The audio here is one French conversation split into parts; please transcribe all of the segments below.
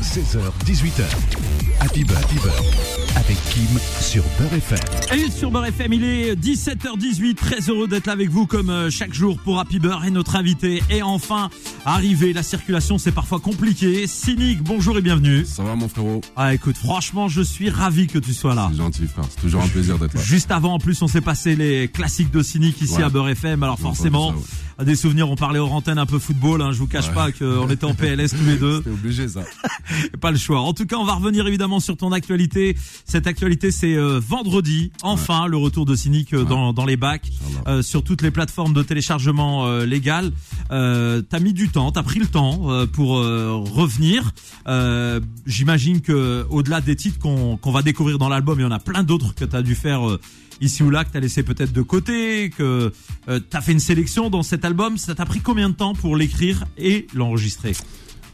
16h, 18h. Happy Bird, Happy Bird, avec Kim sur Beurre FM. Et sur Beurre FM, il est 17h18. Très heureux d'être là avec vous comme euh, chaque jour pour Happy Beurre et notre invité est enfin arrivé. La circulation, c'est parfois compliqué. Cynique, bonjour et bienvenue. Ça va mon frérot? Ah écoute, franchement, je suis ravi que tu sois là. C'est gentil frère, c'est toujours un plaisir d'être là. Juste avant, en plus, on s'est passé les classiques de Cynique ici Ouais. à Beurre FM. Alors forcément, des souvenirs, on parlait hors antenne un peu football. Hein, je vous cache Ouais. pas qu'on était en PLS tous les deux. C'était obligé ça. Pas le choix. En tout cas, on va revenir évidemment sur ton actualité. Cette actualité, c'est euh, vendredi. Enfin, le retour de Cynique euh, dans, dans les bacs, euh, sur toutes les plateformes de téléchargement légal. T'as mis du temps, t'as pris le temps pour revenir. J'imagine que au-delà des titres qu'on qu'on va découvrir dans l'album, il y en a plein d'autres que t'as dû faire. Ici ou là, que t'as laissé peut-être de côté, que euh, t'as fait une sélection dans cet album. Ça t'a pris combien de temps pour l'écrire et l'enregistrer?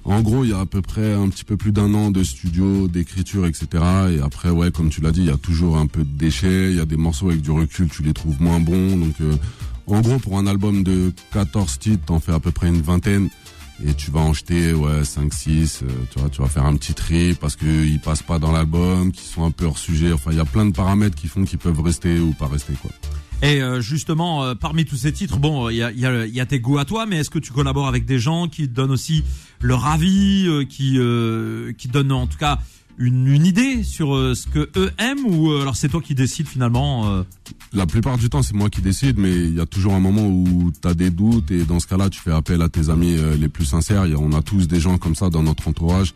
En gros, il y a à peu près un petit peu plus d'un an de studio, d'écriture, etc. Et après, ouais, comme tu l'as dit, il y a toujours un peu de déchets. Il y a des morceaux avec du recul, tu les trouves moins bons. Donc, euh, en gros, pour un album de 14 titres, t'en fais à peu près une vingtaine. Et tu vas en jeter, ouais, 5, 6, euh, tu vois, tu vas faire un petit tri parce qu'ils passent pas dans l'album, qui sont un peu hors sujet. Enfin, il y a plein de paramètres qui font qu'ils peuvent rester ou pas rester, quoi. Et euh, justement, euh, parmi tous ces titres, bon, il y a, y, a, y a tes goûts à toi, mais est-ce que tu collabores avec des gens qui te donnent aussi leur avis, euh, qui qui donnent en tout cas une, une idée sur euh, ce que eux aiment, ou euh, alors c'est toi qui décides finalement euh, La plupart du temps, c'est moi qui décide, mais il y a toujours un moment où tu as des doutes et dans ce cas-là, tu fais appel à tes amis les plus sincères. A- on a tous des gens comme ça dans notre entourage.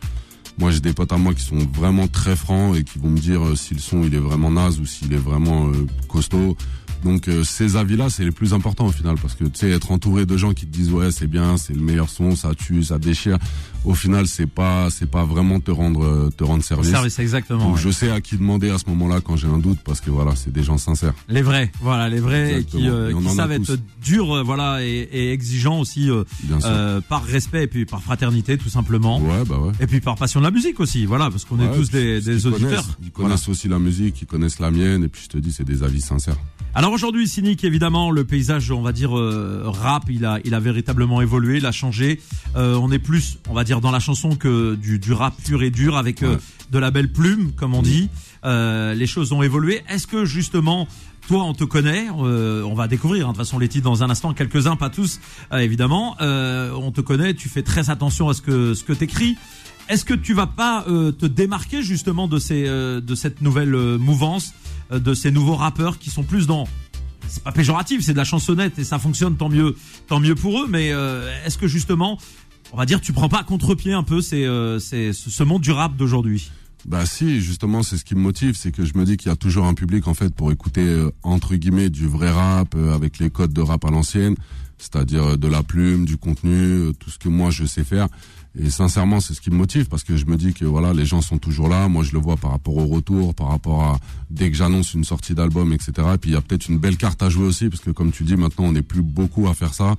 Moi, j'ai des potes à moi qui sont vraiment très francs et qui vont me dire si le son il est vraiment naze ou s'il est vraiment costaud. Donc euh, ces avis-là, c'est les plus importants au final parce que tu sais être entouré de gens qui te disent ouais c'est bien, c'est le meilleur son, ça tue, ça déchire. Au final, c'est pas c'est pas vraiment te rendre euh, te rendre service. service exactement. Donc ouais. je sais à qui demander à ce moment-là quand j'ai un doute parce que voilà, c'est des gens sincères. Les vrais, voilà, les vrais qui, euh, Et qui savent être durs, voilà, et, et exigeants aussi euh, par respect et puis par fraternité tout simplement. Ouais, bah ouais. Et puis par passion de la musique aussi, voilà, parce qu'on est tous des, des auditeurs. Connaissent, ils connaissent aussi la musique, ils connaissent la mienne, et puis je te dis, c'est des avis sincères. Alors aujourd'hui, Cynic, évidemment, le paysage, on va dire euh, rap, il a, il a véritablement évolué, il a changé. Euh, on est plus, on va dire, dans la chanson que du, du rap pur et dur avec euh, de la belle plume, comme on dit. Euh, les choses ont évolué. Est-ce que justement, toi, on te connaît euh, On va découvrir, hein, de toute façon, les titres dans un instant, quelques-uns, pas tous, euh, évidemment. Euh, on te connaît, tu fais très attention à ce que ce que t'écris. Est-ce que tu vas pas euh, te démarquer justement de ces euh, de cette nouvelle mouvance, euh, de ces nouveaux rappeurs qui sont plus dans c'est pas péjoratif, c'est de la chansonnette et ça fonctionne tant mieux, tant mieux pour eux. Mais euh, est-ce que justement, on va dire, tu prends pas à contre-pied un peu ces, euh, ces- ce monde du rap d'aujourd'hui? Bah si, justement, c'est ce qui me motive, c'est que je me dis qu'il y a toujours un public, en fait, pour écouter, euh, entre guillemets, du vrai rap, euh, avec les codes de rap à l'ancienne, c'est-à-dire euh, de la plume, du contenu, tout ce que moi je sais faire. Et sincèrement, c'est ce qui me motive parce que je me dis que voilà, les gens sont toujours là. Moi, je le vois par rapport au retour, par rapport à dès que j'annonce une sortie d'album, etc. Et puis il y a peut-être une belle carte à jouer aussi parce que comme tu dis, maintenant on n'est plus beaucoup à faire ça.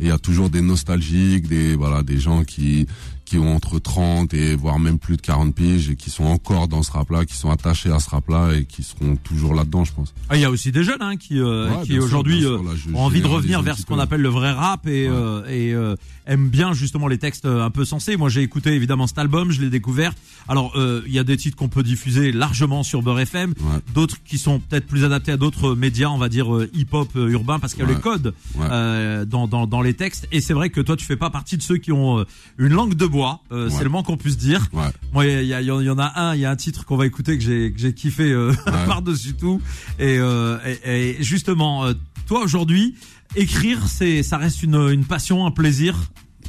Et il y a toujours des nostalgiques, des voilà, des gens qui qui ont entre 30 et voire même plus de 40 piges et qui sont encore dans ce rap-là, qui sont attachés à ce rap-là et qui seront toujours là-dedans, je pense. Ah, Il y a aussi des jeunes hein, qui, euh, Ouais, qui aujourd'hui euh, ont envie de revenir vers ce qu'on appelle le vrai rap et, Ouais. euh, et euh, aiment bien justement les textes euh, un peu sensés. Moi, j'ai écouté évidemment cet album, je l'ai découvert. Alors, euh, il y a des titres qu'on peut diffuser largement sur Beurre FM, Ouais. d'autres qui sont peut-être plus adaptés à d'autres médias, on va dire euh, hip-hop euh, urbain, parce qu'il y a Ouais. euh, dans, dans, dans les textes. Et c'est vrai que toi, tu fais pas partie de ceux qui ont euh, une langue de bois. Euh, Ouais. C'est le moins qu'on puisse dire. Ouais. Moi, il y, en il y en a un, il y a un titre qu'on va écouter que j'ai que j'ai kiffé euh, par-dessus tout. Et, euh, et, et justement, toi aujourd'hui, écrire, c'est ça reste une, une passion, un plaisir.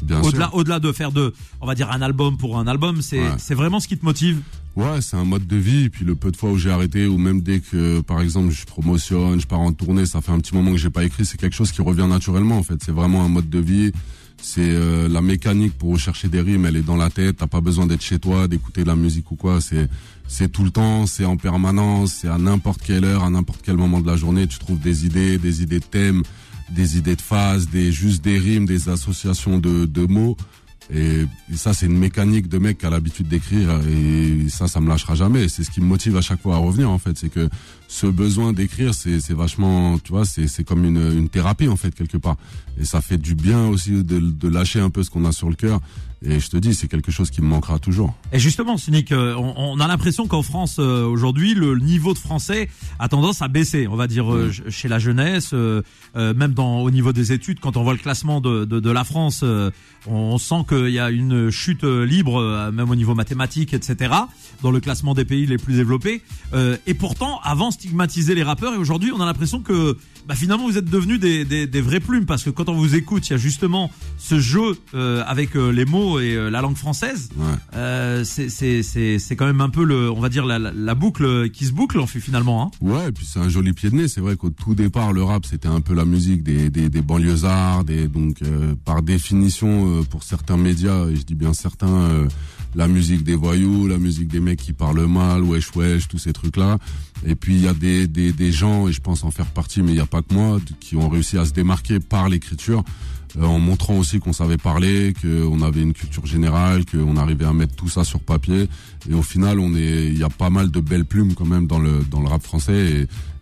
Bien Au-delà sûr. au-delà de faire de, on va dire un album pour un album, c'est Ouais. c'est vraiment ce qui te motive. Ouais, c'est un mode de vie. Et puis le peu de fois où j'ai arrêté, ou même dès que, par exemple, je promotionne, je pars en tournée, ça fait un petit moment que j'ai pas écrit. C'est quelque chose qui revient naturellement. En fait, c'est vraiment un mode de vie. C'est euh, la mécanique pour rechercher des rimes. Elle est dans la tête. T'as pas besoin d'être chez toi, d'écouter de la musique ou quoi. C'est c'est tout le temps. C'est en permanence. C'est à n'importe quelle heure, à n'importe quel moment de la journée. Tu trouves des idées, des idées de thèmes, des idées de phases, des juste des rimes, des associations de de mots. Et, et ça, c'est une mécanique de mec qui a l'habitude d'écrire. Et ça, ça me lâchera jamais. C'est ce qui me motive à chaque fois à revenir, en fait. C'est que ce besoin d'écrire, c'est, c'est vachement, tu vois, c'est, c'est comme une, une thérapie, en fait, quelque part. Et ça fait du bien aussi de, de lâcher un peu ce qu'on a sur le cœur Et je te dis, c'est quelque chose qui me manquera toujours. Et justement, Cynic, euh, on, on a l'impression qu'en France euh, aujourd'hui, le niveau de français a tendance à baisser. On va dire euh, ch- chez la jeunesse, même dans au niveau des études, quand on voit le classement de, de, de la France, on, on sent qu'il y a une chute euh, libre, euh, même au niveau mathématique, etc. Dans le classement des pays les plus développés. Euh, et pourtant, avant stigmatiser les rappeurs, et aujourd'hui, on a l'impression que bah, finalement vous êtes devenus des, des, des vraies plumes parce que quand on vous écoute, il y a justement ce jeu euh, avec euh, les mots et euh, la langue française. Ouais. Euh, c'est c'est c'est c'est quand même un peu le on va dire la, la, la boucle qui se boucle en fait finalement hein. Ouais, et puis c'est un joli pied de nez. C'est vrai qu'au tout départ, le rap, c'était un peu la musique des, des, des banlieusards, des, donc euh, par définition, euh, pour certains médias, et je dis bien certains, euh, la musique des voyous, la musique des mecs qui parlent mal, wesh wesh, tous ces trucs-là. Et puis il y a des, des, des gens, et je pense en faire partie, mais il n'y a pas que moi, qui ont réussi à se démarquer par l'écriture. euh, en montrant aussi qu'on savait parler, qu'on avait une culture générale, qu'on arrivait à mettre tout ça sur papier. Et au final, on est, il y a pas mal de belles plumes quand même dans le dans le rap français.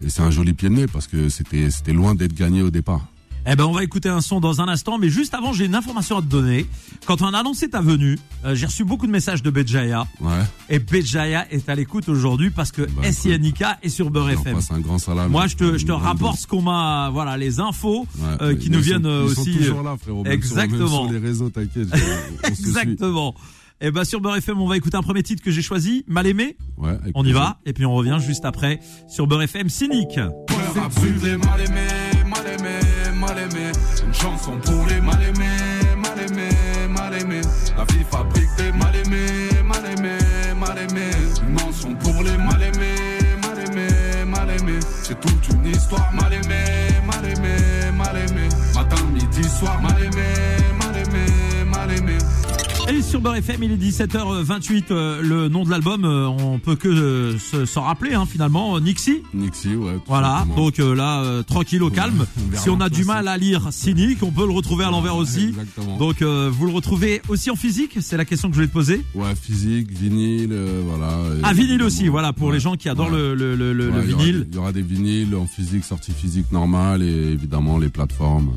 Et, et c'est un joli pied de nez parce que c'était c'était loin d'être gagné au départ. Eh ben on va écouter un son dans un instant mais juste avant j'ai une information à te donner. Quand on a annoncé ta venue, euh, j'ai reçu beaucoup de messages de Béjaïa Ouais. et Béjaïa est à l'écoute aujourd'hui parce que Bah, est sur Beurre FM. passe un grand salam. Moi je te je te rapporte ce qu'on m'a voilà les infos Ouais, euh, qui nous sont- viennent ils sont aussi toujours là, frérot. même sur- même Exactement. Sur, les réseaux, t'inquiète. Exactement. Et ben sur Beurre FM, on va écouter un premier titre que j'ai choisi, Mal aimé. Ouais, On y plaisir. va et puis on revient juste après sur Beurre FM Cynique. Une chanson pour les mal aimés, mal aimés, mal aimés. La vie fabrique des Beurre FM, il est 17h28. euh, le nom de l'album, euh, on peut que euh, se- s'en rappeler hein, finalement. Nixie. Nixie, ouais. Voilà, simplement. donc euh, là, euh, tranquille au calme. Si on a du mal à lire cynique, on peut le retrouver à l'envers aussi. Exactement. Donc euh, vous le retrouvez aussi en physique, c'est la question que je voulais te poser. Ouais, physique, vinyle, euh, voilà. Ah vinyle aussi, voilà pour ouais. les gens qui adorent Ouais. le, le, le, le- Ouais, le il y aura vinyle. Il y aura des vinyles en physique, sortie physique normale et évidemment les plateformes.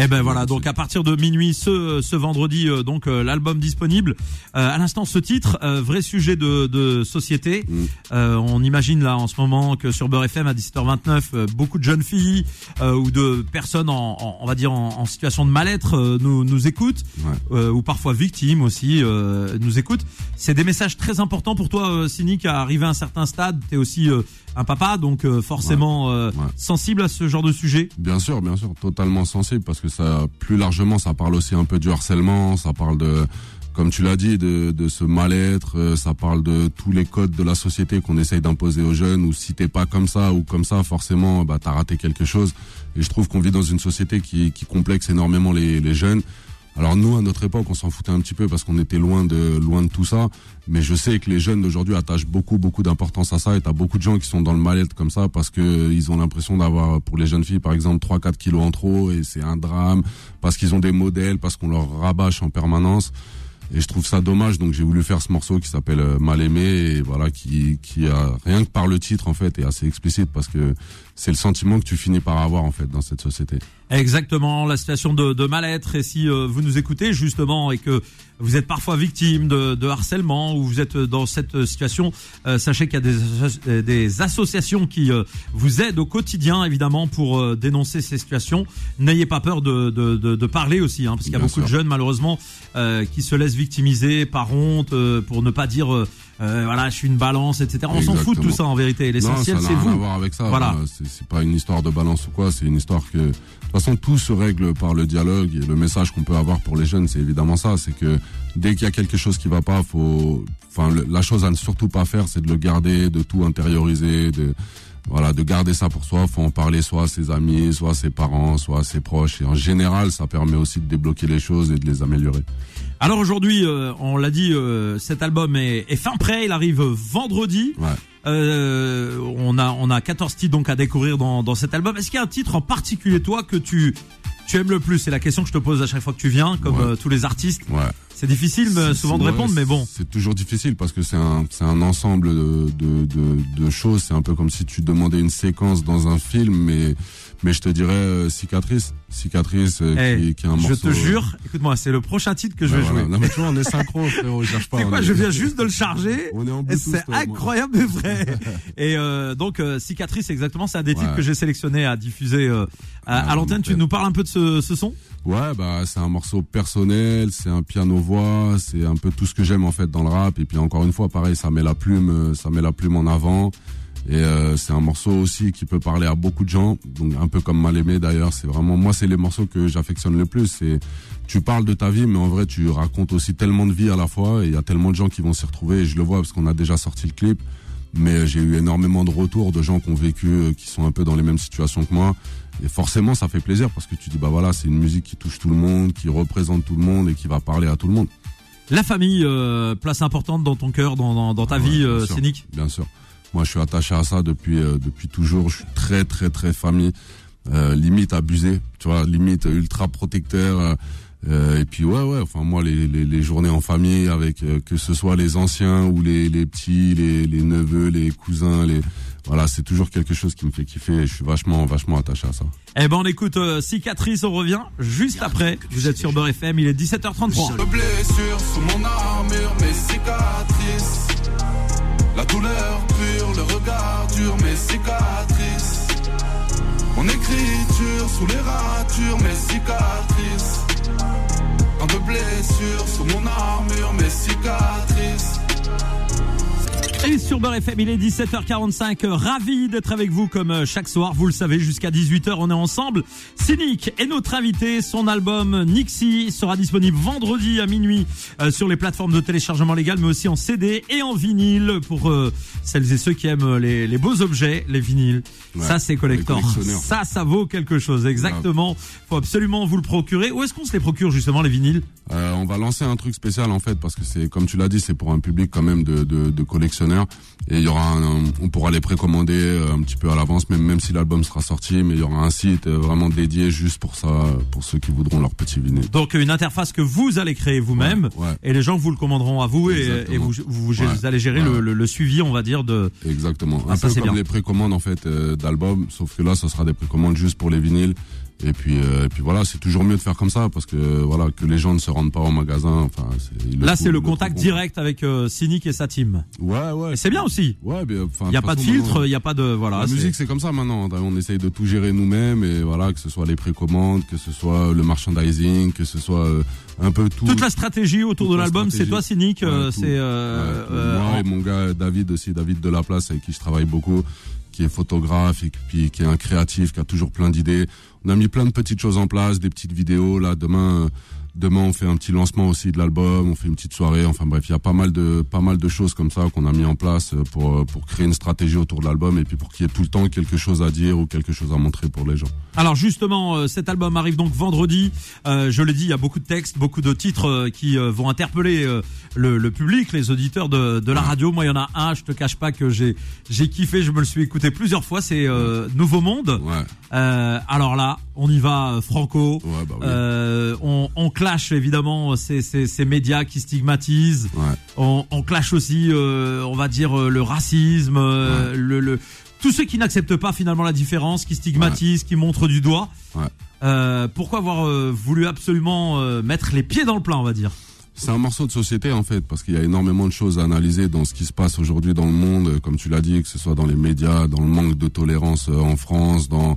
Eh ben voilà, donc à partir de minuit ce ce vendredi, euh, donc euh, l'album disponible. Euh, à l'instant, ce titre, euh, vrai sujet de, de société. Mm. Euh, on imagine là en ce moment que sur Beurre FM à 17h29, euh, beaucoup de jeunes filles euh, ou de personnes en, en- on va dire en, en situation de mal-être euh, nous nous écoutent Ouais. euh, ou parfois victimes aussi euh, nous écoutent. C'est des messages très importants pour toi, euh, Cynique, à arriver à un certain stade. T'es aussi euh, un papa, donc euh, forcément euh, Ouais. sensible à ce genre de sujet. Bien sûr, bien sûr, totalement sensible parce que ça, plus largement, ça parle aussi un peu du harcèlement, ça parle de, comme tu l'as dit, de, de ce mal-être, euh, ça parle de tous les codes de la société qu'on essaye d'imposer aux jeunes. Ou si t'es pas comme ça ou comme ça, forcément, bah t'as raté quelque chose. Et je trouve qu'on vit dans une société qui, qui complexe énormément les, les jeunes. Alors nous, à notre époque, on s'en foutait un petit peu parce qu'on était loin de loin de tout ça. Mais je sais que les jeunes d'aujourd'hui attachent beaucoup beaucoup d'importance à ça. Et t'as beaucoup de gens qui sont dans le mal-être comme ça parce que ils ont l'impression d'avoir, pour les jeunes filles, par exemple, 3-4 kilos en trop et c'est un drame parce qu'ils ont des modèles, parce qu'on leur rabâche en permanence. Et je trouve ça dommage, donc j'ai voulu faire ce morceau qui s'appelle euh, Mal aimé et voilà qui qui a rien que par le titre en fait est assez explicite parce que c'est le sentiment que tu finis par avoir en fait dans cette société. Exactement, la situation de, de mal-être. Et si euh, vous nous écoutez justement et que vous êtes parfois victime de, de harcèlement ou vous êtes dans cette situation, euh, sachez qu'il y a des, des associations qui euh, vous aident au quotidien, évidemment, pour euh, dénoncer ces situations. N'ayez pas peur de, de, de, de parler aussi, hein, parce qu'il y a Bien beaucoup de jeunes malheureusement euh, qui se laissent victimiser par honte, euh, pour ne pas dire euh, voilà, je suis une balance, etc. On s'en fout de tout ça en vérité. L'essentiel, c'est rien à vous. voir avec ça. Voilà. C'est pas une histoire de balance ou quoi. C'est une histoire que, de toute façon, tout se règle par le dialogue et le message qu'on peut avoir pour les jeunes, c'est évidemment ça. C'est que dès qu'il y a quelque chose qui va pas, faut, enfin, la chose à ne surtout pas faire, c'est de le garder, de tout intérioriser, de, voilà, de garder ça pour soi. Faut en parler soit à ses amis, soit à ses parents, soit à ses proches. Et en général, ça permet aussi de débloquer les choses et de les améliorer. Alors aujourd'hui, euh, on l'a dit, euh, cet album est, est fin prêt. Il arrive vendredi. Ouais. Euh, on a on a 14 titres donc à découvrir dans, dans cet album. Est-ce qu'il y a un titre en particulier toi que tu tu aimes le plus C'est la question que je te pose à chaque fois que tu viens, comme Ouais. euh, tous les artistes. Ouais. C'est difficile euh, souvent de répondre, mais bon. C'est toujours difficile parce que c'est un, c'est un ensemble de, de, de, de choses. C'est un peu comme si tu demandais une séquence dans un film, mais, mais je te dirais euh, Cicatrice. Cicatrice, euh, Eh, qui, qui est un je morceau. te jure, écoute-moi, c'est le prochain titre que je vais voilà. jouer. Non, mais tu vois, on est synchro, frérot, je cherche pas. Quoi est- Je viens juste de le charger. On est en c'est incroyable mais vrai. Et donc cicatrice exactement, c'est un des titres que j'ai sélectionné à diffuser à, à l'antenne. Tu nous parles un peu de ce, ce son? Ouais, bah c'est un morceau personnel, c'est un piano voix, c'est un peu tout ce que j'aime en fait dans le rap. Et puis encore une fois, pareil, ça met la plume, euh, ça met la plume en avant. Et euh, c'est un morceau aussi qui peut parler à beaucoup de gens, donc un peu comme Mal aimé d'ailleurs. C'est vraiment moi, c'est les morceaux que j'affectionne le plus. C'est tu parles de ta vie, mais en vrai tu racontes aussi tellement de vie à la fois. Et il y a tellement de gens qui vont s'y retrouver. Et je le vois parce qu'on a déjà sorti le clip. Mais j'ai eu énormément de retours de gens qui ont vécu, euh, qui sont un peu dans les mêmes situations que moi. Et forcément, ça fait plaisir parce que tu dis, bah voilà, c'est une musique qui touche tout le monde, qui représente tout le monde et qui va parler à tout le monde. La famille, euh, place importante dans ton cœur, dans, dans, dans ta Ouais, vie bien euh, sûr. scénique. Bien sûr. Moi, je suis attaché à ça depuis euh, depuis toujours. Je suis très très très famille, euh, limite abusé, tu vois, limite ultra protecteur. Euh, et puis ouais ouais, enfin moi les, les, les journées en famille avec euh, que ce soit les anciens ou les, les petits, les, les neveux, les cousins, les voilà, c'est toujours quelque chose qui me fait kiffer. Et je suis vachement vachement attaché à ça. Eh ben on écoute euh, cicatrice, on revient juste après. Vous êtes sur Beurre FM, il est 17h33. De blessures sous mon armure, mes cicatrices. La douleur pure, le regard dur, mes cicatrices. Mon écriture sous les ratures, mes cicatrices. Tant de blessures sous mon armure, mes cicatrices. Et sur Beurre FM, il est 17h45. euh, Ravi d'être avec vous comme euh, chaque soir. Vous le savez, jusqu'à 18h, on est ensemble. Cynic est notre invité. Son album Nixie sera disponible vendredi à minuit euh, sur les plateformes de téléchargement légal, mais aussi en CD et en vinyle pour euh, celles et ceux qui aiment les, les beaux objets, les vinyles. Ouais, ça, c'est collector. Ça, ça vaut quelque chose. Exactement. Faut absolument vous le procurer. Où est-ce qu'on se les procure justement les vinyles? Euh, on va lancer un truc spécial en fait parce que c'est comme tu l'as dit c'est pour un public quand même de, de, de collectionneurs et il y aura un, un- on pourra les précommander euh, un petit peu à l'avance même même si l'album sera sorti mais il y aura un site euh, vraiment dédié juste pour ça pour ceux qui voudront leur petit vinyle. Donc une interface que vous allez créer vous-même Ouais, ouais. et les gens vous le commanderont à vous et, vous, vous, vous Ouais. allez gérer le, Ouais. le, le suivi on va dire de Exactement. Ah, un ça, peu comme bien. les précommandes en fait euh, d'albums sauf que là ce sera des précommandes juste pour les vinyles et puis euh, et puis voilà c'est toujours mieux de faire comme ça parce que voilà que les gens ne se rendent pas au magasin enfin là c'est le contact direct avec euh, Cynic et sa team. Ouais ouais. Et c'est bien aussi. Ouais, enfin, Il y a pas de filtre, il y a pas de voilà. la musique, c'est comme ça maintenant. On essaye de tout gérer nous-mêmes et voilà, que ce soit les précommandes, que ce soit le merchandising, que ce soit euh, un peu tout. toute la stratégie autour de la l'album, c'est toi Cynic, euh, Ouais, c'est euh, Ouais, moi et mon gars David aussi, David de la place avec qui je travaille beaucoup, qui est photographe et puis qui est un créatif, qui a toujours plein d'idées. On a mis plein de petites choses en place, des petites vidéos. Là, demain, demain on fait un petit lancement aussi de l'album, on fait une petite soirée. Enfin bref, il y a pas mal de pas mal de choses comme ça qu'on a mis en place euh, pour euh, pour créer une stratégie autour de l'album et puis pour qu'il y ait tout le temps quelque chose à dire ou quelque chose à montrer pour les gens. Alors justement, euh, cet album arrive donc vendredi. Euh, je l'ai dit, il y a beaucoup de textes, beaucoup de titres qui vont interpeller le, le public, les auditeurs de, de la radio. Moi, il y en a un, je te cache pas que j'ai j'ai kiffé, je me le suis écouté plusieurs fois. C'est euh, Nouveau Monde. Ouais, Euh, alors là, on y va franco. ouais, bah oui. On, on clash évidemment ces, ces, ces médias qui stigmatisent. Ouais. On, on clash aussi, euh, on va dire, euh, le racisme, euh, le, le, tous ceux qui n'acceptent pas finalement la différence, qui stigmatisent, qui montrent du doigt. Euh, pourquoi avoir voulu absolument mettre les pieds dans le plat, on va dire? C'est un morceau de société en fait, parce qu'il y a énormément de choses à analyser dans ce qui se passe aujourd'hui dans le monde, comme tu l'as dit, que ce soit dans les médias, dans le manque de tolérance en France, dans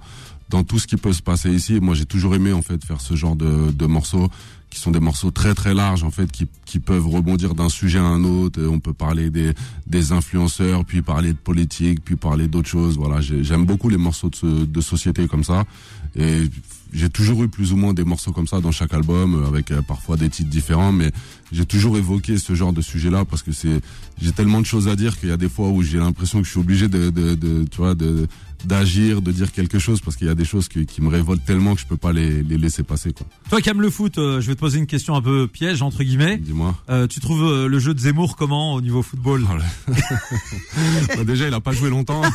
dans tout ce qui peut se passer ici. Moi, j'ai toujours aimé en fait faire ce genre de, de morceaux qui sont des morceaux très très larges en fait, qui qui peuvent rebondir d'un sujet à un autre. On peut parler des des influenceurs, puis parler de politique, puis parler d'autres choses. Voilà, j'ai- j'aime beaucoup les morceaux de, de société comme ça, et j'ai toujours eu plus ou moins des morceaux comme ça dans chaque album, euh, avec euh, parfois des titres différents, mais j'ai toujours évoqué ce genre de sujet-là parce que c'est, j'ai tellement de choses à dire qu'il y a des fois où j'ai l'impression que je suis obligé de, de, de tu vois, de d'agir, de dire quelque chose parce qu'il y a des choses qui, qui me révoltent tellement que je peux pas les, les laisser passer quoi. Toi qui aimes le foot, euh, je vais te poser une question un peu piège entre guillemets. Dis-moi. Euh, tu trouves le jeu de Zemmour comment au niveau football? Bah, déjà, il a pas joué longtemps.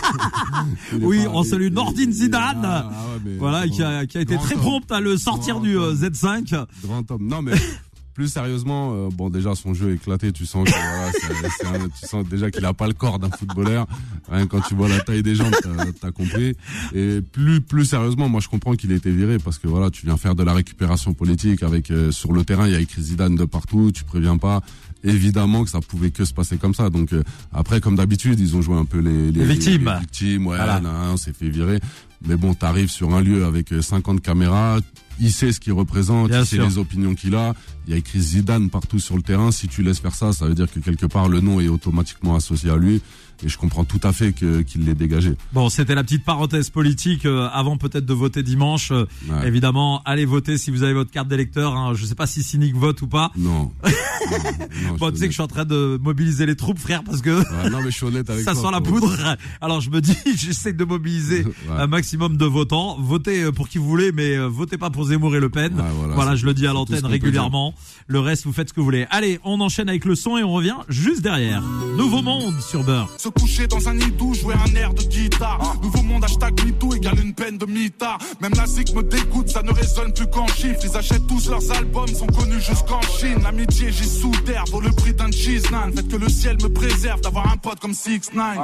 Oui, on salue Nordine Zidane. Ah, ouais, Voilà, qui a, qui a été très prompt à le sortir du euh, homme. Z5. Grand homme. Non, mais plus sérieusement, euh, bon déjà son jeu est éclaté, tu sens que voilà, c'est un- tu sens déjà qu'il a pas le corps d'un footballeur. Que quand tu vois la taille des jambes, t'as- compris. Et plus plus sérieusement, moi je comprends qu'il ait été viré parce que voilà, tu viens faire de la récupération politique avec euh, sur le terrain, il y a écrit Zidane de partout, tu préviens pas. Évidemment que ça pouvait que se passer comme ça. Donc euh, après, comme d'habitude, ils ont joué un peu les, Les victimes. les victimes, ouais, Voilà. on s'est fait virer. Mais bon, t'arrives sur un lieu avec euh, 50 caméras, il sait ce qu'il représente, Bien il sait sûr. les opinions qu'il a. Il y a écrit Zidane partout sur le terrain. Si tu laisses faire ça, ça veut dire que quelque part le nom est automatiquement associé à lui. Et je comprends tout à fait que qu'il l'ait dégagé. Bon, c'était la petite parenthèse politique euh, avant peut-être de voter dimanche. Euh, Ouais. Évidemment, allez voter si vous avez votre carte d'électeur. Hein. Je sais pas si Cynic vote ou pas. Non. non, non, Bon, tu sais que je suis en train de mobiliser les troupes, frère, parce que Ouais, non, mais je suis honnête avec ça toi. sent la poudre. Alors je me dis, j'essaie de mobiliser Ouais. un maximum de votants. Votez euh, pour qui vous voulez, mais euh, votez pas pour Zemmour et Le Pen. Voilà, c'est- je le dis à l'antenne régulièrement. Le reste, vous faites ce que vous voulez. Allez, on enchaîne avec le son et on revient juste derrière. Nouveau monde sur Beurre. Se coucher dans un hidou, jouer un air de guitare. Nouveau monde, hashtag MeToo égale une peine de mitard. Même la zik me dégoûte, ça ne résonne plus qu'en chiffres. Ils achètent tous leurs albums, sont connus jusqu'en Chine. L'amitié, j'y sous terre, vaut le prix d'un cheese nan. Faites que le ciel me préserve d'avoir un pote comme 6 9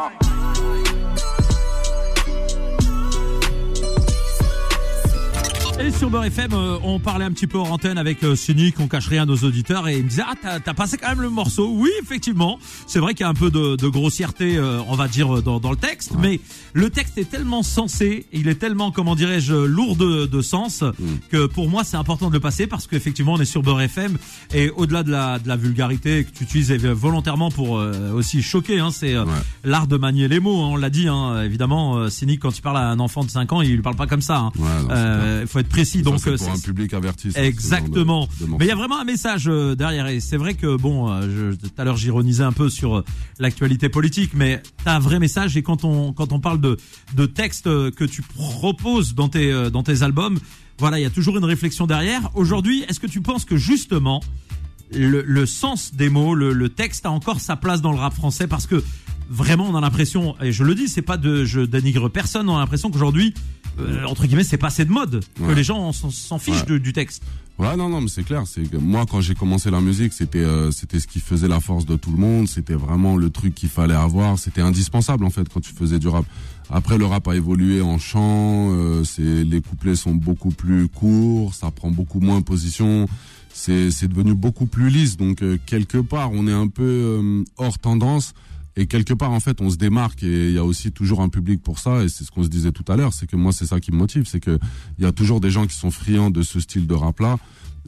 Et sur Beurre FM, euh, on parlait un petit peu en antenne avec euh, Cynic, on cache rien à nos auditeurs, et il me disait ah t'as, passé quand même le morceau. Oui, effectivement, c'est vrai qu'il y a un peu de, de grossièreté, euh, on va dire euh, dans, dans le texte, mais le texte est tellement sensé, il est tellement comment dirais-je lourd de, de sens que pour moi c'est important de le passer parce qu'effectivement on est sur Beurre FM et au-delà de la, de la vulgarité que tu utilises euh, volontairement pour euh, aussi choquer, hein, c'est Ouais. l'art de manier les mots. hein, on l'a dit, hein, évidemment, Cynic quand il parle à un enfant de 5 ans, il lui parle pas comme ça. hein. Ouais, il faut être précis. Donc c'est euh, pour un c'est- public averti. Exactement. Mais il y a vraiment un message euh, derrière. Et c'est vrai que bon, euh, je, tout à l'heure j'ironisais un peu sur l'actualité politique, mais t'as un vrai message. Et quand on quand on parle de de textes que tu proposes dans tes dans tes albums, voilà, il y a toujours une réflexion derrière. Aujourd'hui, est-ce que tu penses que justement le, le sens des mots, le, le texte a encore sa place dans le rap français? Parce que vraiment on a l'impression, et je le dis, c'est pas de, je dénigre personne, on a l'impression qu'aujourd'hui, euh, entre guillemets, c'est passé de mode, que les gens s'en- fichent Ouais. de- du texte. Ouais, non, non, mais c'est clair. C'est moi, quand j'ai commencé la musique, c'était, euh, c'était ce qui faisait la force de tout le monde. C'était vraiment le truc qu'il fallait avoir. C'était indispensable en fait quand tu faisais du rap. Après, le rap a évolué en chant. euh, c'est les couplets sont beaucoup plus courts. Ça prend beaucoup moins position. C'est, c'est devenu beaucoup plus lisse. Donc euh, quelque part, on est un peu euh, hors tendance. Et quelque part, en fait, on se démarque et il y a aussi toujours un public pour ça. Et c'est ce qu'on se disait tout à l'heure, c'est que moi, c'est ça qui me motive, c'est que il y a toujours des gens qui sont friands de ce style de rap-là.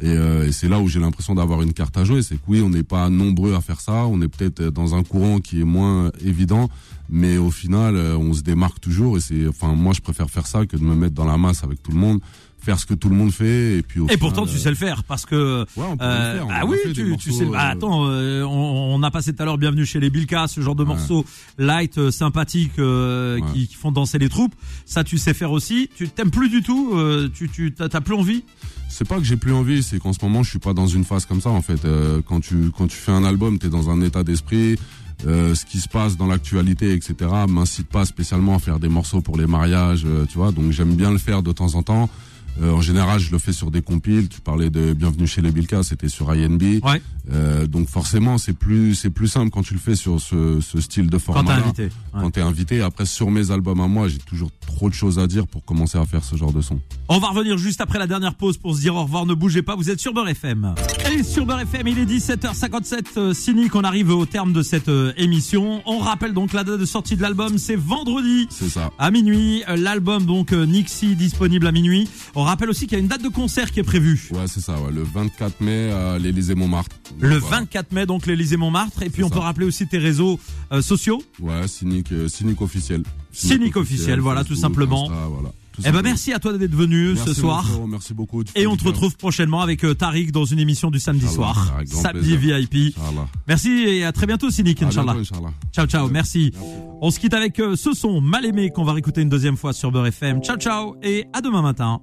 Et, euh, et c'est là où j'ai l'impression d'avoir une carte à jouer. C'est que oui, on n'est pas nombreux à faire ça. On est peut-être dans un courant qui est moins évident, mais au final, euh, on se démarque toujours. Et c'est, enfin, moi, je préfère faire ça que de me mettre dans la masse avec tout le monde, faire ce que tout le monde fait. Et puis au Et final, pourtant, tu sais le faire parce que. Ouais, on peut euh, le faire. On ah oui, tu, sais. Bah, euh, attends, euh, on, on a passé tout à l'heure Bienvenue chez les Bilka, ce genre de morceaux light, euh, sympathiques, euh, Ouais. qui, qui font danser les troupes. Ça, tu sais faire aussi. Tu t'aimes plus du tout. euh, tu, tu t'as t'as plus envie? C'est pas que j'ai plus envie, c'est qu'en ce moment je suis pas dans une phase comme ça en fait. Euh, quand tu quand tu fais un album, t'es dans un état d'esprit. Euh, ce qui se passe dans l'actualité, etc. M'incite pas spécialement à faire des morceaux pour les mariages, euh, tu vois. Donc j'aime bien le faire de temps en temps. Euh, en général, je le fais sur des compiles. Tu parlais de Bienvenue chez les Bilka, c'était sur INB. Ouais. Euh, donc forcément, c'est plus c'est plus simple quand tu le fais sur ce, ce style de format. Quand t'es invité. Ouais. Quand t'es invité. Après, sur mes albums à moi, j'ai toujours trop de choses à dire pour commencer à faire ce genre de son. On va revenir juste après la dernière pause pour se dire au revoir. Ne bougez pas, vous êtes sur Beurre FM. Et sur Beurre FM, il est 17h57. Euh, cynique, on arrive au terme de cette émission. On rappelle donc la date de sortie de l'album, c'est vendredi. C'est ça. À minuit, Euh, l'album donc euh, Nixie disponible à minuit. On rappelle aussi qu'il y a une date de concert qui est prévue. Ouais, c'est ça. Ouais. Le 24 mai à l'Élysée Montmartre. Le Voilà. 24 mai, donc l'Élysée Montmartre. Et puis on ça. peut rappeler aussi tes réseaux euh, sociaux. Ouais, cynique, euh, cynique officiel. Cynique officiel, voilà, tout simplement. Insta, voilà, tout Eh ben merci à toi d'être venu Merci, ce soir. merci beaucoup. Et on te retrouve prochainement avec euh, Tariq dans une émission du samedi Inch'Allah, soir. Samedi plaisir. VIP. Inch'Allah. Merci et à très bientôt Inch'Allah. bientôt, Inch'Allah. Ciao ciao, merci. On se quitte avec euh, ce son mal aimé qu'on va réécouter une deuxième fois sur Beurre FM. Ciao ciao et à demain matin.